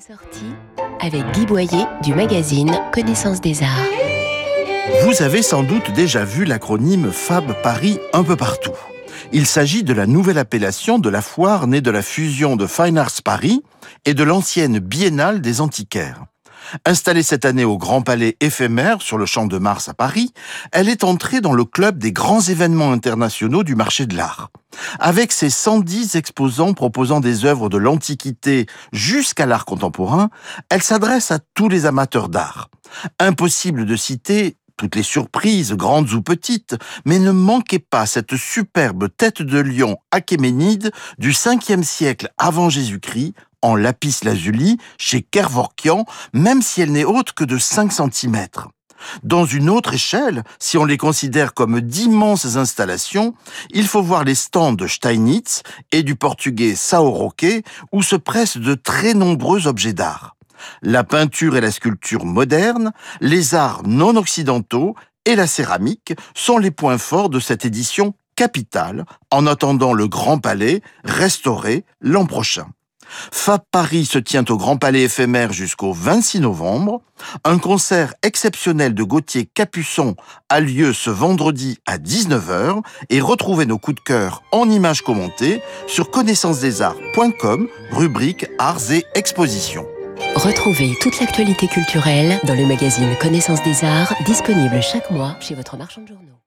sorties avec Guy Boyer du magazine Connaissance des Arts. Vous avez sans doute déjà vu l'acronyme FAB Paris un peu partout. Il s'agit de la nouvelle appellation de la foire née de la fusion de Fine Arts Paris et de l'ancienne Biennale des Antiquaires. Installée cette année au Grand Palais éphémère sur le Champ de Mars à Paris, elle est entrée dans le club des grands événements internationaux du marché de l'art. Avec ses 110 exposants proposant des œuvres de l'Antiquité jusqu'à l'art contemporain, elle s'adresse à tous les amateurs d'art. Impossible de citer toutes les surprises, grandes ou petites, mais ne manquez pas cette superbe tête de lion achéménide du 5e siècle avant Jésus-Christ en lapis lazuli chez Kervorkian, même si elle n'est haute que de 5 cm. Dans une autre échelle, si on les considère comme d'immenses installations, il faut voir les stands de Steinitz et du portugais Sao Roque, où se pressent de très nombreux objets d'art la peinture et la sculpture modernes, les arts non occidentaux et la céramique sont les points forts de cette édition capitale en attendant le Grand Palais restauré l'an prochain. Fab Paris se tient au Grand Palais éphémère jusqu'au 26 novembre. Un concert exceptionnel de Gauthier Capuçon a lieu ce vendredi à 19h et retrouvez nos coups de cœur en images commentées sur connaissancesdesarts.com, rubrique Arts et Expositions. Retrouvez toute l'actualité culturelle dans le magazine Connaissance des Arts, disponible chaque mois chez votre marchand de journaux.